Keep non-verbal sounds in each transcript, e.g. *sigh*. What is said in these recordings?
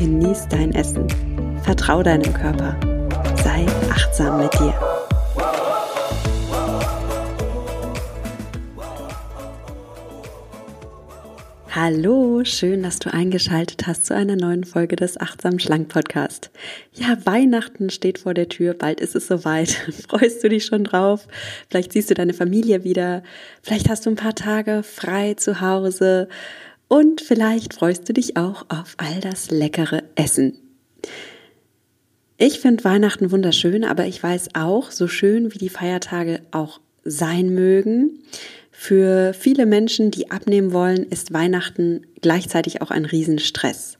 genieß dein Essen. Vertrau deinem Körper. Sei achtsam mit dir. Hallo, schön, dass du eingeschaltet hast zu einer neuen Folge des Achtsam Schlank Podcast. Ja, Weihnachten steht vor der Tür, bald ist es soweit. *laughs* Freust du dich schon drauf? Vielleicht siehst du deine Familie wieder, vielleicht hast du ein paar Tage frei zu Hause und vielleicht freust du dich auch auf all das leckere Essen. Ich finde Weihnachten wunderschön, aber ich weiß auch, so schön wie die Feiertage auch sein mögen, für viele Menschen, die abnehmen wollen, ist Weihnachten gleichzeitig auch ein Riesenstress.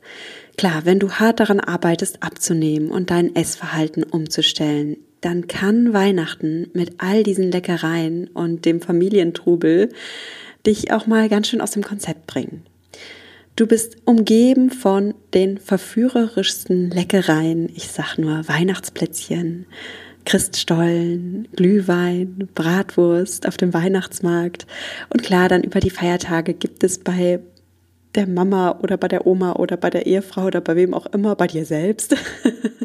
Klar, wenn du hart daran arbeitest, abzunehmen und dein Essverhalten umzustellen, dann kann Weihnachten mit all diesen Leckereien und dem Familientrubel dich auch mal ganz schön aus dem Konzept bringen. Du bist umgeben von den verführerischsten Leckereien. Ich sag nur Weihnachtsplätzchen, Christstollen, Glühwein, Bratwurst auf dem Weihnachtsmarkt. Und klar, dann über die Feiertage gibt es bei der Mama oder bei der Oma oder bei der Ehefrau oder bei wem auch immer, bei dir selbst,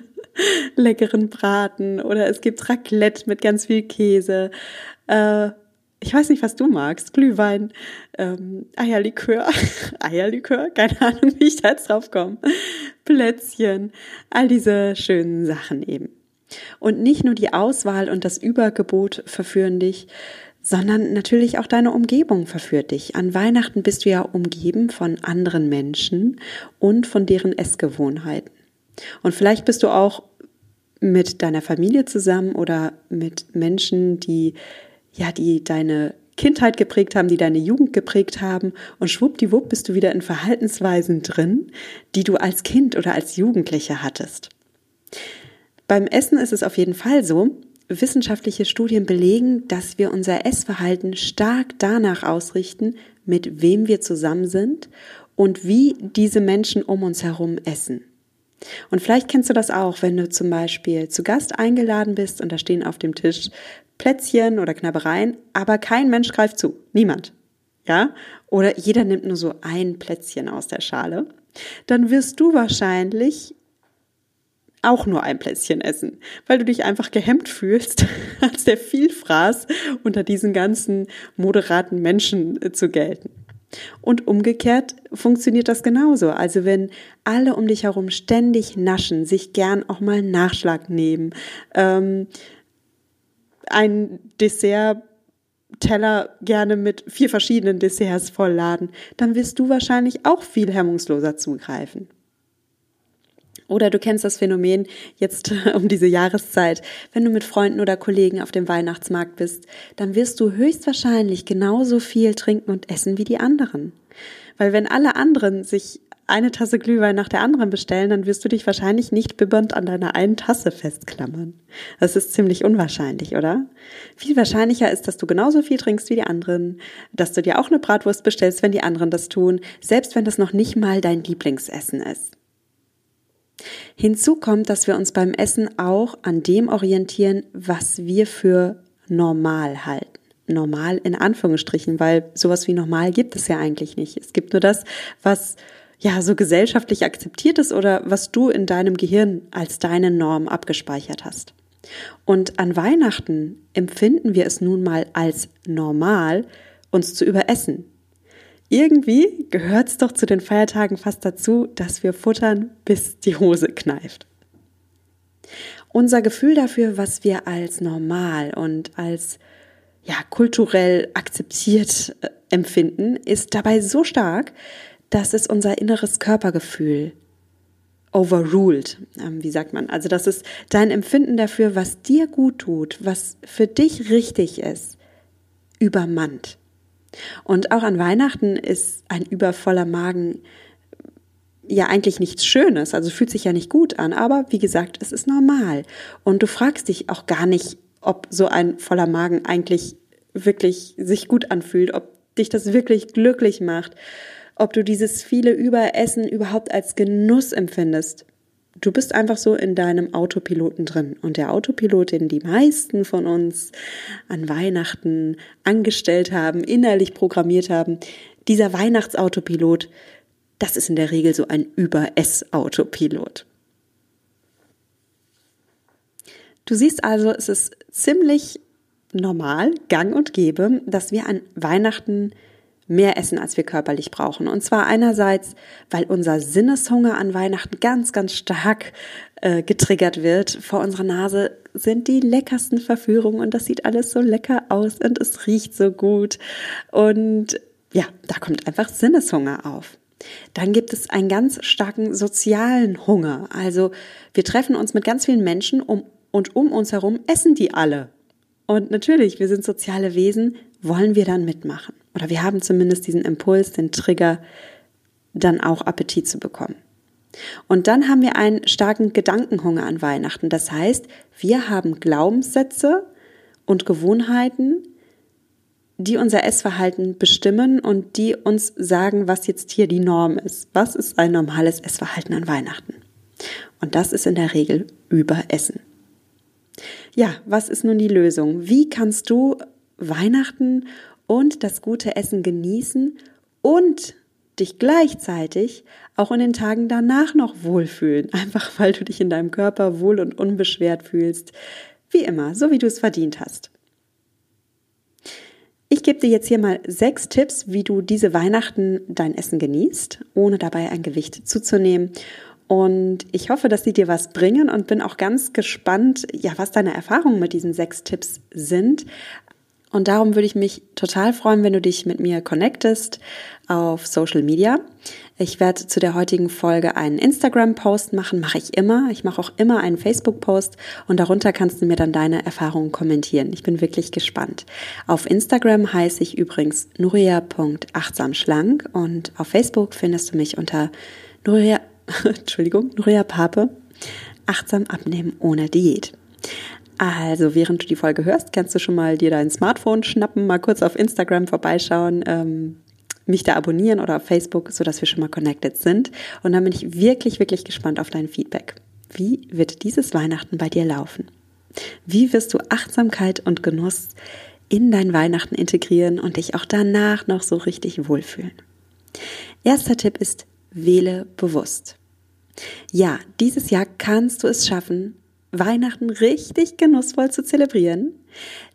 *laughs* leckeren Braten oder es gibt Raclette mit ganz viel Käse. Äh, ich weiß nicht, was du magst. Glühwein, ähm, Eierlikör, *laughs* Eierlikör, keine Ahnung, wie ich da jetzt drauf komme. Plätzchen, all diese schönen Sachen eben. Und nicht nur die Auswahl und das Übergebot verführen dich, sondern natürlich auch deine Umgebung verführt dich. An Weihnachten bist du ja umgeben von anderen Menschen und von deren Essgewohnheiten. Und vielleicht bist du auch mit deiner Familie zusammen oder mit Menschen, die ja, die deine Kindheit geprägt haben, die deine Jugend geprägt haben und schwuppdiwupp bist du wieder in Verhaltensweisen drin, die du als Kind oder als Jugendliche hattest. Beim Essen ist es auf jeden Fall so, wissenschaftliche Studien belegen, dass wir unser Essverhalten stark danach ausrichten, mit wem wir zusammen sind und wie diese Menschen um uns herum essen. Und vielleicht kennst du das auch, wenn du zum Beispiel zu Gast eingeladen bist und da stehen auf dem Tisch Plätzchen oder Knabbereien, aber kein Mensch greift zu. Niemand. Ja? Oder jeder nimmt nur so ein Plätzchen aus der Schale. Dann wirst du wahrscheinlich auch nur ein Plätzchen essen, weil du dich einfach gehemmt fühlst, *laughs* als der Vielfraß unter diesen ganzen moderaten Menschen äh, zu gelten. Und umgekehrt funktioniert das genauso. Also wenn alle um dich herum ständig naschen, sich gern auch mal Nachschlag nehmen, ähm, ein Dessert Teller gerne mit vier verschiedenen Desserts vollladen, dann wirst du wahrscheinlich auch viel hemmungsloser zugreifen. Oder du kennst das Phänomen jetzt *laughs* um diese Jahreszeit. Wenn du mit Freunden oder Kollegen auf dem Weihnachtsmarkt bist, dann wirst du höchstwahrscheinlich genauso viel trinken und essen wie die anderen. Weil wenn alle anderen sich eine Tasse Glühwein nach der anderen bestellen, dann wirst du dich wahrscheinlich nicht bibbernd an deiner einen Tasse festklammern. Das ist ziemlich unwahrscheinlich, oder? Viel wahrscheinlicher ist, dass du genauso viel trinkst wie die anderen, dass du dir auch eine Bratwurst bestellst, wenn die anderen das tun, selbst wenn das noch nicht mal dein Lieblingsessen ist. Hinzu kommt, dass wir uns beim Essen auch an dem orientieren, was wir für normal halten. Normal in Anführungsstrichen, weil sowas wie normal gibt es ja eigentlich nicht. Es gibt nur das, was ja so gesellschaftlich akzeptiert ist oder was du in deinem Gehirn als deine Norm abgespeichert hast. Und an Weihnachten empfinden wir es nun mal als normal, uns zu überessen, irgendwie gehört es doch zu den Feiertagen fast dazu, dass wir futtern, bis die Hose kneift. Unser Gefühl dafür, was wir als normal und als ja, kulturell akzeptiert äh, empfinden, ist dabei so stark, dass es unser inneres Körpergefühl overruled, ähm, wie sagt man. Also, dass es dein Empfinden dafür, was dir gut tut, was für dich richtig ist, übermannt. Und auch an Weihnachten ist ein übervoller Magen ja eigentlich nichts Schönes, also fühlt sich ja nicht gut an, aber wie gesagt, es ist normal. Und du fragst dich auch gar nicht, ob so ein voller Magen eigentlich wirklich sich gut anfühlt, ob dich das wirklich glücklich macht, ob du dieses viele Überessen überhaupt als Genuss empfindest. Du bist einfach so in deinem Autopiloten drin. Und der Autopilot, den die meisten von uns an Weihnachten angestellt haben, innerlich programmiert haben, dieser Weihnachtsautopilot, das ist in der Regel so ein Über-Ess-Autopilot. Du siehst also, es ist ziemlich normal, gang und gäbe, dass wir an Weihnachten mehr essen, als wir körperlich brauchen. Und zwar einerseits, weil unser Sinneshunger an Weihnachten ganz, ganz stark äh, getriggert wird. Vor unserer Nase sind die leckersten Verführungen und das sieht alles so lecker aus und es riecht so gut. Und ja, da kommt einfach Sinneshunger auf. Dann gibt es einen ganz starken sozialen Hunger. Also wir treffen uns mit ganz vielen Menschen um, und um uns herum essen die alle. Und natürlich, wir sind soziale Wesen, wollen wir dann mitmachen. Oder wir haben zumindest diesen Impuls, den Trigger, dann auch Appetit zu bekommen. Und dann haben wir einen starken Gedankenhunger an Weihnachten. Das heißt, wir haben Glaubenssätze und Gewohnheiten, die unser Essverhalten bestimmen und die uns sagen, was jetzt hier die Norm ist. Was ist ein normales Essverhalten an Weihnachten? Und das ist in der Regel Überessen. Ja, was ist nun die Lösung? Wie kannst du Weihnachten und das gute Essen genießen und dich gleichzeitig auch in den Tagen danach noch wohlfühlen, *laughs* einfach weil du dich in deinem Körper wohl und unbeschwert fühlst, wie immer, so wie du es verdient hast. Ich gebe dir jetzt hier mal sechs Tipps, wie du diese Weihnachten dein Essen genießt, ohne dabei ein Gewicht zuzunehmen. Und ich hoffe, dass sie dir was bringen und bin auch ganz gespannt, ja, was deine Erfahrungen mit diesen sechs Tipps sind. Und darum würde ich mich total freuen, wenn du dich mit mir connectest auf Social Media. Ich werde zu der heutigen Folge einen Instagram-Post machen, mache ich immer. Ich mache auch immer einen Facebook-Post und darunter kannst du mir dann deine Erfahrungen kommentieren. Ich bin wirklich gespannt. Auf Instagram heiße ich übrigens nuria.achtsamschlank und auf Facebook findest du mich unter Nuria, *laughs* Entschuldigung, Nuria Pape, achtsam abnehmen ohne Diät. Also, während du die Folge hörst, kannst du schon mal dir dein Smartphone schnappen, mal kurz auf Instagram vorbeischauen, ähm, mich da abonnieren oder auf Facebook, so dass wir schon mal connected sind. Und dann bin ich wirklich, wirklich gespannt auf dein Feedback. Wie wird dieses Weihnachten bei dir laufen? Wie wirst du Achtsamkeit und Genuss in dein Weihnachten integrieren und dich auch danach noch so richtig wohlfühlen? Erster Tipp ist, wähle bewusst. Ja, dieses Jahr kannst du es schaffen, Weihnachten richtig genussvoll zu zelebrieren.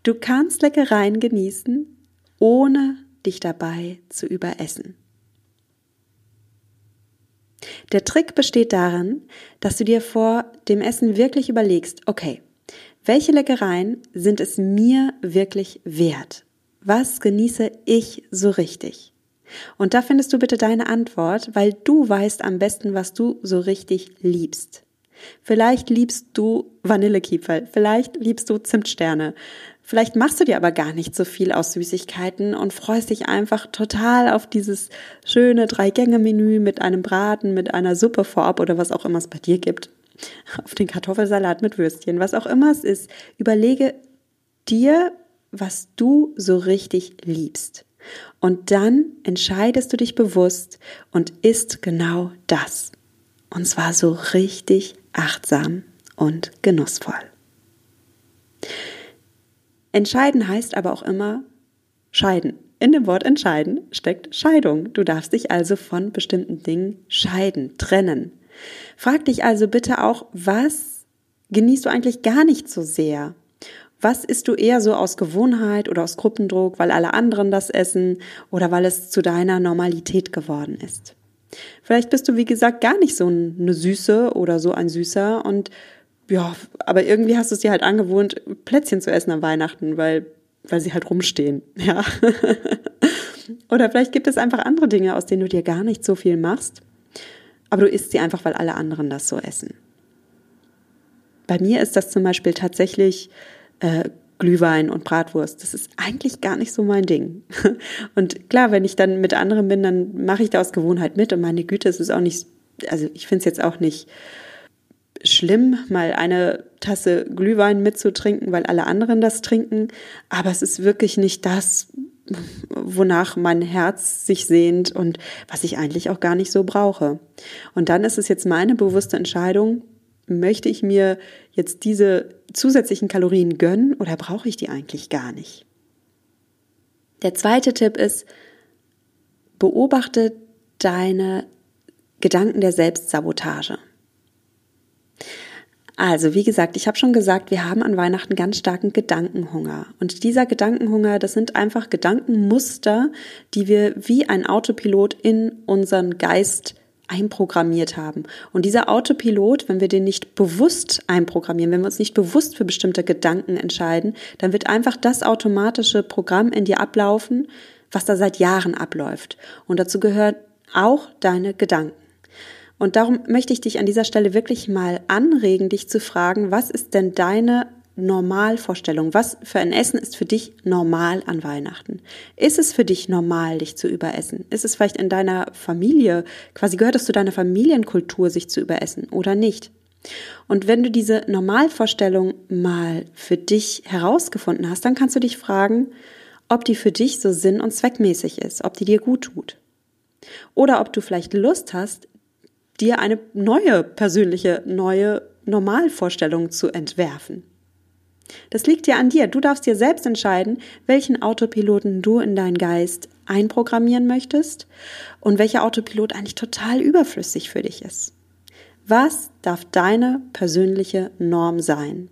Du kannst Leckereien genießen, ohne dich dabei zu überessen. Der Trick besteht darin, dass du dir vor dem Essen wirklich überlegst, okay, welche Leckereien sind es mir wirklich wert? Was genieße ich so richtig? Und da findest du bitte deine Antwort, weil du weißt am besten, was du so richtig liebst. Vielleicht liebst du Vanillekipferl, vielleicht liebst du Zimtsterne. Vielleicht machst du dir aber gar nicht so viel aus Süßigkeiten und freust dich einfach total auf dieses schöne Drei-Gänge-Menü mit einem Braten, mit einer Suppe vorab oder was auch immer es bei dir gibt. Auf den Kartoffelsalat mit Würstchen, was auch immer es ist. Überlege dir, was du so richtig liebst. Und dann entscheidest du dich bewusst und isst genau das. Und zwar so richtig achtsam und genussvoll. Entscheiden heißt aber auch immer scheiden. In dem Wort entscheiden steckt Scheidung. Du darfst dich also von bestimmten Dingen scheiden, trennen. Frag dich also bitte auch, was genießt du eigentlich gar nicht so sehr? Was isst du eher so aus Gewohnheit oder aus Gruppendruck, weil alle anderen das essen oder weil es zu deiner Normalität geworden ist? Vielleicht bist du, wie gesagt, gar nicht so eine Süße oder so ein Süßer und ja, aber irgendwie hast du es dir halt angewohnt, Plätzchen zu essen an Weihnachten, weil, weil sie halt rumstehen, *laughs* ja. oder vielleicht gibt es einfach andere Dinge, aus denen du dir gar nicht so viel machst, aber du isst sie einfach, weil alle anderen das so essen. Bei mir ist das zum Beispiel tatsächlich äh, Glühwein und Bratwurst. Das ist eigentlich gar nicht so mein Ding. *laughs* Und klar, wenn ich dann mit anderen bin, dann mache ich da aus Gewohnheit mit und meine Güte, es ist auch nicht also ich finde es jetzt auch nicht schlimm, mal eine Tasse Glühwein mitzutrinken, weil alle anderen das trinken. Aber es ist wirklich nicht das, wonach mein Herz sich sehnt und was ich eigentlich auch gar nicht so brauche. Und dann ist es jetzt meine bewusste Entscheidung, möchte ich mir jetzt diese zusätzlichen Kalorien gönnen oder brauche ich die eigentlich gar nicht? Der zweite Tipp ist, beobachte deine Gedanken der Selbstsabotage. Also, wie gesagt, ich habe schon gesagt, wir haben an Weihnachten ganz starken Gedankenhunger. Und dieser Gedankenhunger, das sind einfach Gedankenmuster, die wir wie ein Autopilot in unseren Geist einprogrammiert haben. Und dieser Autopilot, wenn wir den nicht bewusst einprogrammieren, wenn wir uns nicht bewusst für bestimmte Gedanken entscheiden, dann wird einfach das automatische Programm in dir ablaufen, was da seit Jahren abläuft. Und dazu gehören auch deine Gedanken. Und darum möchte ich dich an dieser Stelle wirklich mal anregen, dich zu fragen, was ist denn deine Normalvorstellung? Was für ein Essen ist für dich normal an Weihnachten? Ist es für dich normal, dich zu überessen? Ist es vielleicht in deiner Familie, quasi gehört es zu deiner Familienkultur, sich zu überessen oder nicht? Und wenn du diese Normalvorstellung mal für dich herausgefunden hast, dann kannst du dich fragen, ob die für dich so sinn- und zweckmäßig ist, ob die dir gut tut. Oder ob du vielleicht Lust hast, dir eine neue persönliche, neue Normalvorstellung zu entwerfen. Das liegt ja an dir. Du darfst dir selbst entscheiden, welchen Autopiloten du in deinen Geist einprogrammieren möchtest und welcher Autopilot eigentlich total überflüssig für dich ist. Was darf deine persönliche Norm sein?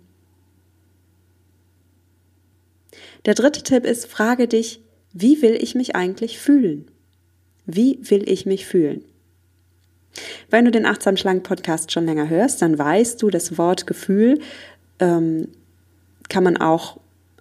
Der dritte Tipp ist, frage dich, wie will ich mich eigentlich fühlen? Wie will ich mich fühlen? Wenn du den Achtsam Schlank Podcast schon länger hörst, dann weißt du, das Wort Gefühl ähm, kann man auch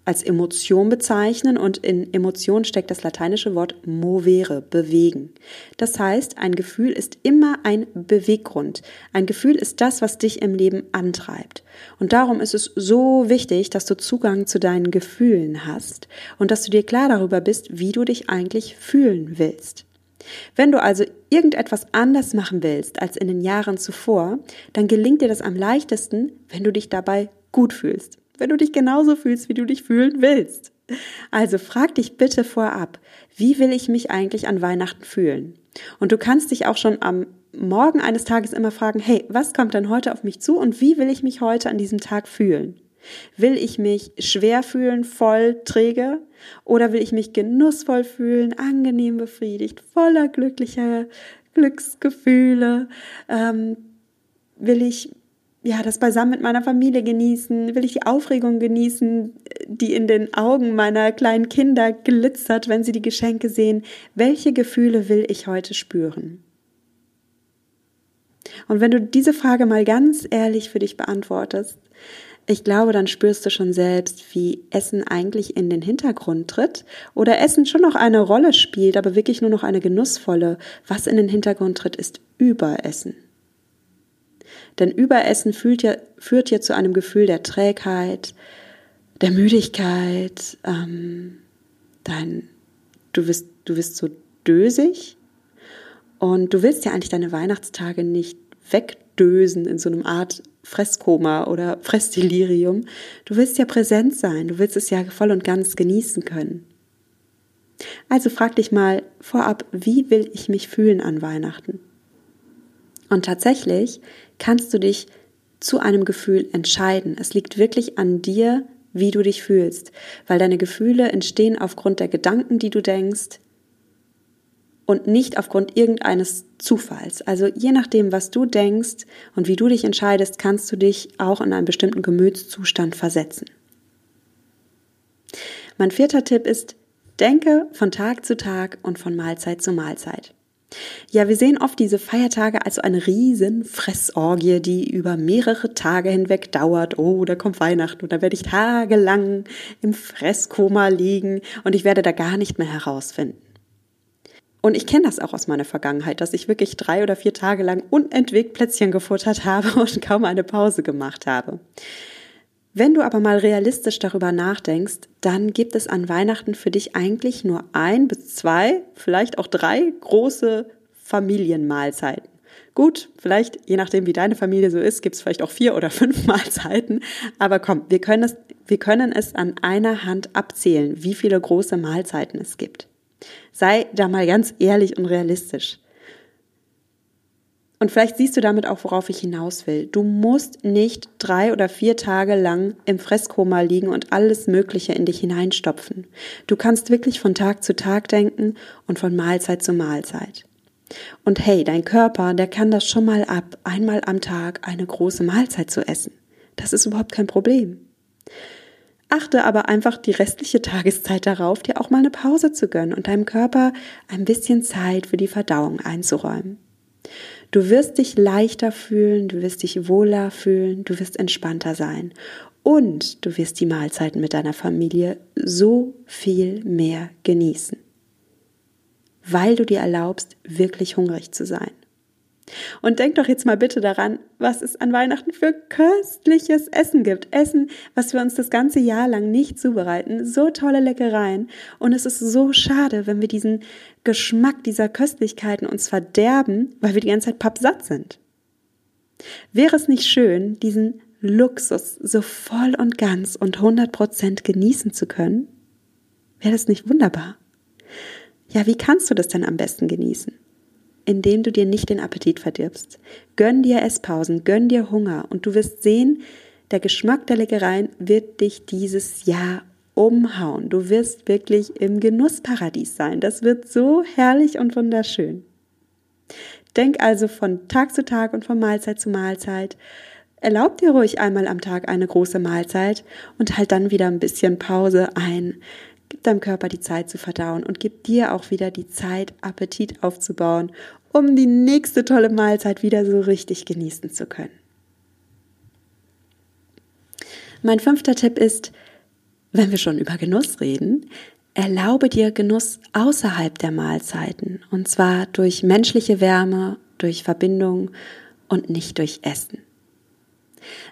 als Emotion bezeichnen und in Emotion steckt das lateinische Wort movere, bewegen. Das heißt, ein Gefühl ist immer ein Beweggrund. Ein Gefühl ist das, was dich im Leben antreibt. Und darum ist es so wichtig, dass du Zugang zu deinen Gefühlen hast und dass du dir klar darüber bist, wie du dich eigentlich fühlen willst. Wenn du also irgendetwas anders machen willst als in den Jahren zuvor, dann gelingt dir das am leichtesten, wenn du dich dabei gut fühlst. Wenn du dich genauso fühlst, wie du dich fühlen willst. Also frag dich bitte vorab, wie will ich mich eigentlich an Weihnachten fühlen? Und du kannst dich auch schon am Morgen eines Tages immer fragen, hey, was kommt denn heute auf mich zu und wie will ich mich heute an diesem Tag fühlen? Will ich mich schwer fühlen, voll, träge? Oder will ich mich genussvoll fühlen, angenehm befriedigt, voller glücklicher Glücksgefühle? Ähm, will ich ja, das beisammen mit meiner Familie genießen? Will ich die Aufregung genießen, die in den Augen meiner kleinen Kinder glitzert, wenn sie die Geschenke sehen? Welche Gefühle will ich heute spüren? Und wenn du diese Frage mal ganz ehrlich für dich beantwortest, ich glaube, dann spürst du schon selbst, wie Essen eigentlich in den Hintergrund tritt oder Essen schon noch eine Rolle spielt, aber wirklich nur noch eine genussvolle. Was in den Hintergrund tritt, ist Überessen. Denn Überessen führt ja, führt ja zu einem Gefühl der Trägheit, der Müdigkeit, ähm, dein, du wirst, du wirst so dösig und du willst ja eigentlich deine Weihnachtstage nicht wegdösen in so einem Art Fresskoma oder Fressdelirium. Du willst ja präsent sein, du willst es ja voll und ganz genießen können. Also frag dich mal vorab, wie will ich mich fühlen an Weihnachten? Und tatsächlich kannst du dich zu einem Gefühl entscheiden. Es liegt wirklich an dir, wie du dich fühlst, weil deine Gefühle entstehen aufgrund der Gedanken, die du denkst, und nicht aufgrund irgendeines Zufalls. Also je nachdem, was du denkst und wie du dich entscheidest, kannst du dich auch in einen bestimmten Gemütszustand versetzen. Mein vierter Tipp ist, denke von Tag zu Tag und von Mahlzeit zu Mahlzeit. Ja, wir sehen oft diese Feiertage als so eine riesen Fressorgie, die über mehrere Tage hinweg dauert. Oh, da kommt Weihnachten und da werde ich tagelang im Fresskoma liegen und ich werde da gar nicht mehr herausfinden. Und ich kenne das auch aus meiner Vergangenheit, dass ich wirklich drei oder vier Tage lang unentwegt Plätzchen gefuttert habe *laughs* und kaum eine Pause gemacht habe. Wenn du aber mal realistisch darüber nachdenkst, dann gibt es an Weihnachten für dich eigentlich nur ein bis zwei, vielleicht auch drei große Familienmahlzeiten. Gut, vielleicht, je nachdem, wie deine Familie so ist, gibt es vielleicht auch vier oder fünf *laughs* Mahlzeiten. Aber komm, wir können, es, wir können es an einer Hand abzählen, wie viele große Mahlzeiten es gibt. Sei da mal ganz ehrlich und realistisch. Und vielleicht siehst du damit auch, worauf ich hinaus will. Du musst nicht drei oder vier Tage lang im Fresskoma liegen und alles Mögliche in dich hineinstopfen. Du kannst wirklich von Tag zu Tag denken und von Mahlzeit zu Mahlzeit. Und hey, dein Körper, der kann das schon mal ab, einmal am Tag eine große Mahlzeit zu essen. Das ist überhaupt kein Problem. Achte aber einfach die restliche *laughs* Tageszeit darauf, dir auch mal eine Pause zu gönnen und deinem Körper ein bisschen Zeit für die Verdauung einzuräumen. Du wirst dich leichter fühlen, du wirst dich wohler fühlen, du wirst entspannter sein und du wirst die Mahlzeiten mit deiner Familie so viel mehr genießen, weil du dir erlaubst, wirklich hungrig zu sein. Und denk doch jetzt mal bitte daran, was es an Weihnachten für köstliches Essen gibt. Essen, was wir uns das ganze Jahr lang nicht zubereiten. So tolle Leckereien. Und es ist so schade, wenn wir diesen Geschmack dieser Köstlichkeiten uns verderben, weil wir die ganze Zeit pappsatt sind. Wäre es nicht schön, diesen Luxus so voll und ganz und 100 Prozent genießen zu können? Wäre das nicht wunderbar? Ja, wie kannst du das denn am besten genießen? Indem du dir nicht den Appetit verdirbst. Gönn dir Esspausen, gönn dir Hunger und du wirst sehen, der Geschmack der Leckereien wird dich dieses Jahr umhauen. Du wirst wirklich im Genussparadies sein. Das wird so herrlich und wunderschön. Denk also von Tag zu Tag und von Mahlzeit zu Mahlzeit. Erlaub dir ruhig einmal am Tag eine große Mahlzeit und halt dann wieder ein bisschen Pause ein. Gib deinem Körper die Zeit zu verdauen und gib dir auch wieder die Zeit, Appetit aufzubauen um die nächste tolle Mahlzeit wieder so richtig genießen zu können. Mein fünfter Tipp ist, wenn wir schon über Genuss reden, erlaube dir Genuss außerhalb der Mahlzeiten und zwar durch menschliche Wärme, durch Verbindung und nicht durch Essen.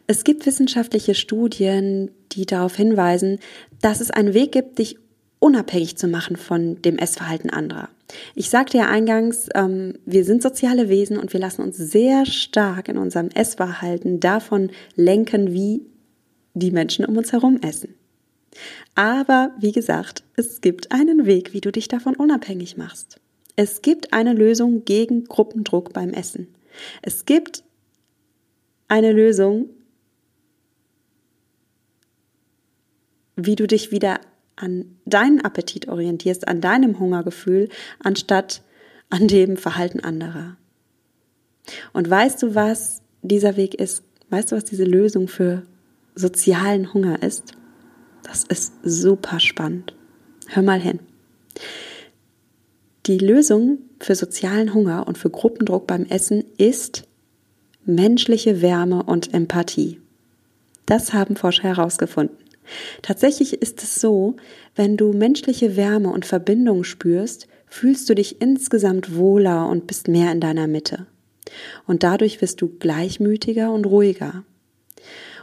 Es gibt wissenschaftliche Studien, die darauf hinweisen, dass es einen Weg gibt, dich unabhängig zu machen von dem Essverhalten anderer. Ich sagte ja eingangs, ähm, wir sind soziale Wesen und wir lassen uns sehr stark in unserem Essverhalten davon lenken, wie die Menschen um uns herum essen. Aber wie gesagt, es gibt einen Weg, wie du dich davon unabhängig machst. Es gibt eine Lösung gegen Gruppendruck beim Essen. Es gibt eine Lösung, wie du dich wieder an deinen Appetit orientierst, an deinem Hungergefühl, anstatt an dem Verhalten anderer. Und weißt du, was dieser Weg ist? Weißt du, was diese Lösung für sozialen Hunger ist? Das ist super spannend. Hör mal hin. Die Lösung für sozialen Hunger und für Gruppendruck beim Essen ist menschliche Wärme und Empathie. Das haben Forscher herausgefunden. Tatsächlich ist es so, wenn du menschliche Wärme und Verbindung spürst, fühlst du dich insgesamt wohler und bist mehr in deiner Mitte. Und dadurch wirst du gleichmütiger und ruhiger.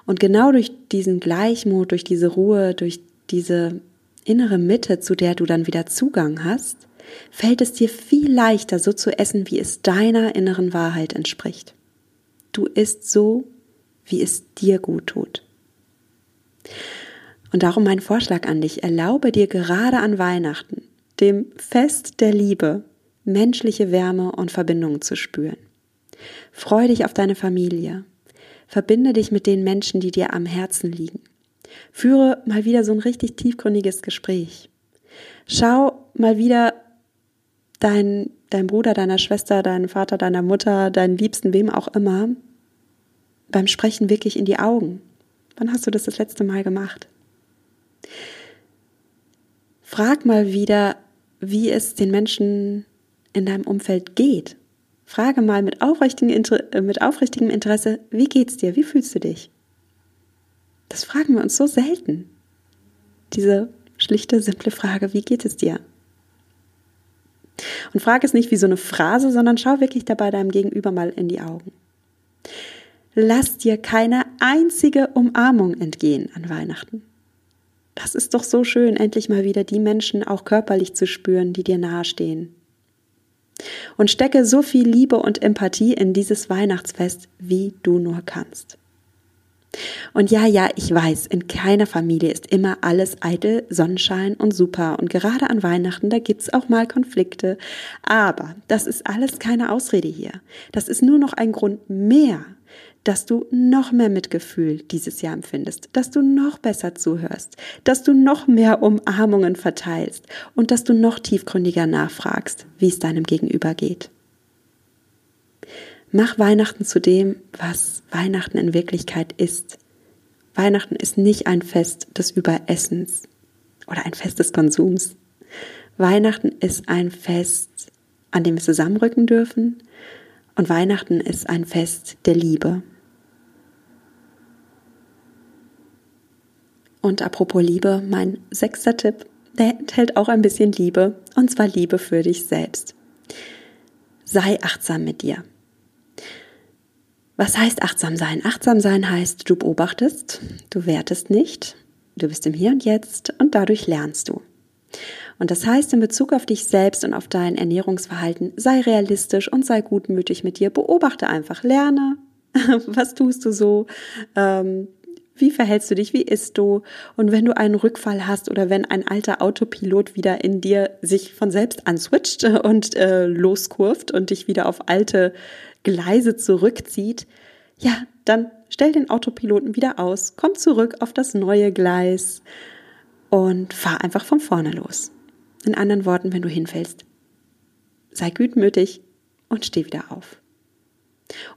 Und genau durch diesen Gleichmut, durch diese Ruhe, durch diese innere Mitte, zu der du dann wieder Zugang hast, fällt es dir viel leichter, so zu essen, wie es deiner inneren Wahrheit entspricht. Du isst so, wie es dir gut tut. Und darum mein Vorschlag an dich, erlaube dir gerade an Weihnachten, dem Fest der Liebe, menschliche Wärme und Verbindung zu spüren. Freu dich auf deine Familie. Verbinde dich mit den Menschen, die dir am Herzen liegen. Führe mal wieder so ein richtig tiefgründiges Gespräch. Schau mal wieder dein, dein Bruder, deiner Schwester, deinen Vater, deiner Mutter, deinen Liebsten, wem auch immer, beim Sprechen wirklich in die Augen. Wann hast du das das letzte Mal gemacht? Frag mal wieder, wie es den Menschen in deinem Umfeld geht. Frage mal mit aufrichtigem, äh, mit aufrichtigem Interesse, wie geht's dir? Wie fühlst du dich? Das fragen wir uns so selten. Diese schlichte, simple Frage, wie geht es dir? Und frage es nicht wie so eine Phrase, sondern schau wirklich dabei deinem Gegenüber mal in die Augen. Lass dir keine einzige Umarmung entgehen an Weihnachten. Das ist doch so schön, endlich mal wieder die Menschen auch körperlich zu spüren, die dir nahestehen. Und stecke so viel Liebe und Empathie in dieses Weihnachtsfest, wie du nur kannst. Und ja, ja, ich weiß, in keiner Familie ist immer alles eitel, Sonnenschein und super. Und gerade an Weihnachten, da gibt's auch mal Konflikte. Aber das ist alles keine Ausrede hier. Das ist nur noch ein Grund mehr, dass du noch mehr Mitgefühl dieses Jahr empfindest, dass du noch besser zuhörst, dass du noch mehr Umarmungen verteilst und dass du noch tiefgründiger nachfragst, wie es deinem Gegenüber geht. Mach Weihnachten zu dem, was Weihnachten in Wirklichkeit ist. Weihnachten ist nicht ein Fest des Überessens oder ein Fest des Konsums. Weihnachten ist ein Fest, an dem wir zusammenrücken dürfen. Und Weihnachten ist ein Fest der Liebe. Und apropos Liebe, mein sechster Tipp, der enthält auch ein bisschen Liebe, und zwar Liebe für dich selbst. Sei achtsam mit dir. Was heißt achtsam sein? Achtsam sein heißt, du beobachtest, du wertest nicht, du bist im Hier und Jetzt und dadurch lernst du. Und das heißt in Bezug auf dich selbst und auf dein Ernährungsverhalten, sei realistisch und sei gutmütig mit dir, beobachte einfach, lerne, *laughs* was tust du so, ähm, wie verhältst du dich, wie isst du? Und wenn du einen Rückfall hast oder wenn ein alter Autopilot wieder in dir sich von selbst answitcht *laughs* und äh, loskurft und dich wieder auf alte Gleise zurückzieht, ja, dann stell den Autopiloten wieder aus, komm zurück auf das neue Gleis und fahr einfach von vorne los. In anderen Worten, wenn du hinfällst, sei gütmütig und steh wieder auf.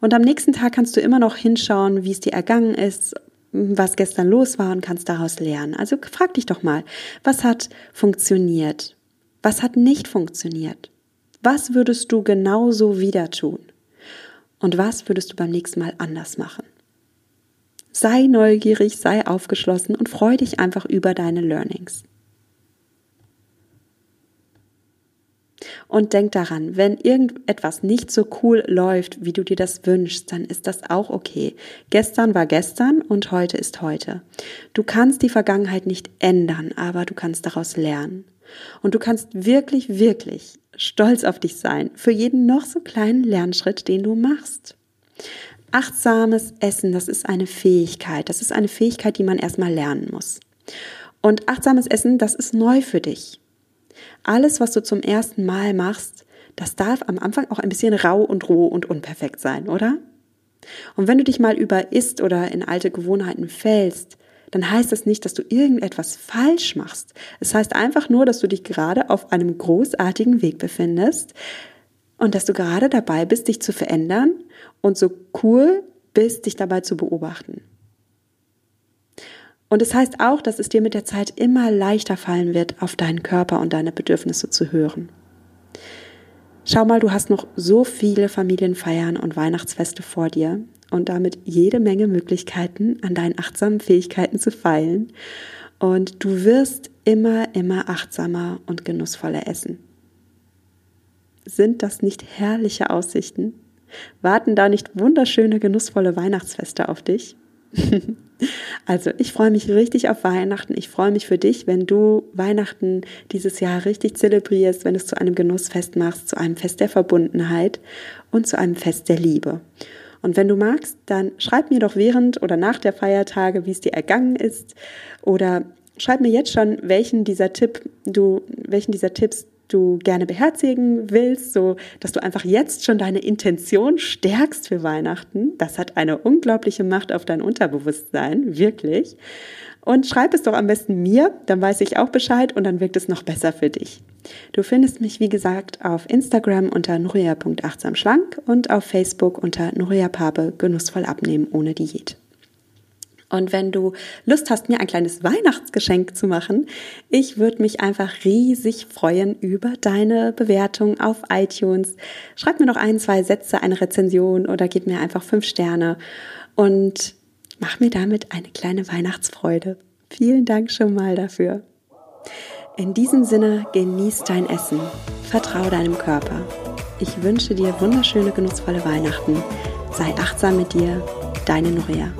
Und am nächsten Tag kannst du immer noch hinschauen, wie es dir ergangen ist, was gestern los war und kannst daraus lernen. Also frag dich doch mal, was hat funktioniert? Was hat nicht funktioniert? Was würdest du genauso wieder tun? Und was würdest du beim nächsten Mal anders machen? Sei neugierig, sei aufgeschlossen und freu dich einfach über deine Learnings. Und denk daran, wenn irgendetwas nicht so cool läuft, wie du dir das wünschst, dann ist das auch okay. Gestern war gestern und heute ist heute. Du kannst die Vergangenheit nicht ändern, aber du kannst daraus lernen. Und du kannst wirklich, wirklich stolz auf dich sein für jeden noch so kleinen Lernschritt, den du machst. Achtsames Essen, das ist eine Fähigkeit. Das ist eine Fähigkeit, die man erstmal lernen muss. Und achtsames Essen, das ist neu für dich. Alles, was du zum ersten Mal machst, das darf am Anfang auch ein bisschen rau und roh und unperfekt sein, oder? Und wenn du dich mal über isst oder in alte Gewohnheiten fällst, dann heißt das nicht, dass du irgendetwas falsch machst. Es heißt einfach nur, dass du dich gerade auf einem großartigen Weg befindest und dass du gerade dabei bist, dich zu verändern und so cool bist, dich dabei zu beobachten. Und es heißt auch, dass es dir mit der Zeit immer leichter fallen wird, auf deinen Körper und deine Bedürfnisse zu hören. Schau mal, du hast noch so viele Familienfeiern und Weihnachtsfeste vor dir und damit jede Menge Möglichkeiten, an deinen achtsamen Fähigkeiten zu feilen. Und du wirst immer, immer achtsamer und genussvoller essen. Sind das nicht herrliche Aussichten? Warten da nicht wunderschöne, genussvolle Weihnachtsfeste auf dich? *laughs* Also, ich freue mich richtig auf Weihnachten. Ich freue mich für dich, wenn du Weihnachten dieses Jahr richtig zelebrierst, wenn du es zu einem Genussfest machst, zu einem Fest der Verbundenheit und zu einem Fest der Liebe. Und wenn du magst, dann schreib mir doch während oder nach der Feiertage, wie es dir ergangen ist oder schreib mir jetzt schon, welchen dieser Tipp du, welchen dieser Tipps du gerne beherzigen willst, so dass du einfach jetzt schon deine Intention stärkst für Weihnachten. Das hat eine unglaubliche Macht auf dein Unterbewusstsein, wirklich. Und schreib es doch am besten mir, dann weiß ich auch Bescheid und dann wirkt es noch besser für dich. Du findest mich, wie gesagt, auf Instagram unter nuria.achtsamschlank und auf Facebook unter Nuria Pape genussvoll abnehmen ohne Diät. Und wenn du Lust hast, mir ein kleines Weihnachtsgeschenk zu machen, ich würde mich einfach riesig freuen über deine Bewertung auf iTunes. Schreib mir noch ein, zwei Sätze, eine Rezension oder gib mir einfach fünf Sterne und mach mir damit eine kleine Weihnachtsfreude. Vielen Dank schon mal dafür. In diesem Sinne, genieß dein Essen. Vertrau deinem Körper. Ich wünsche dir wunderschöne, genussvolle Weihnachten. Sei achtsam mit dir. Deine Nuria.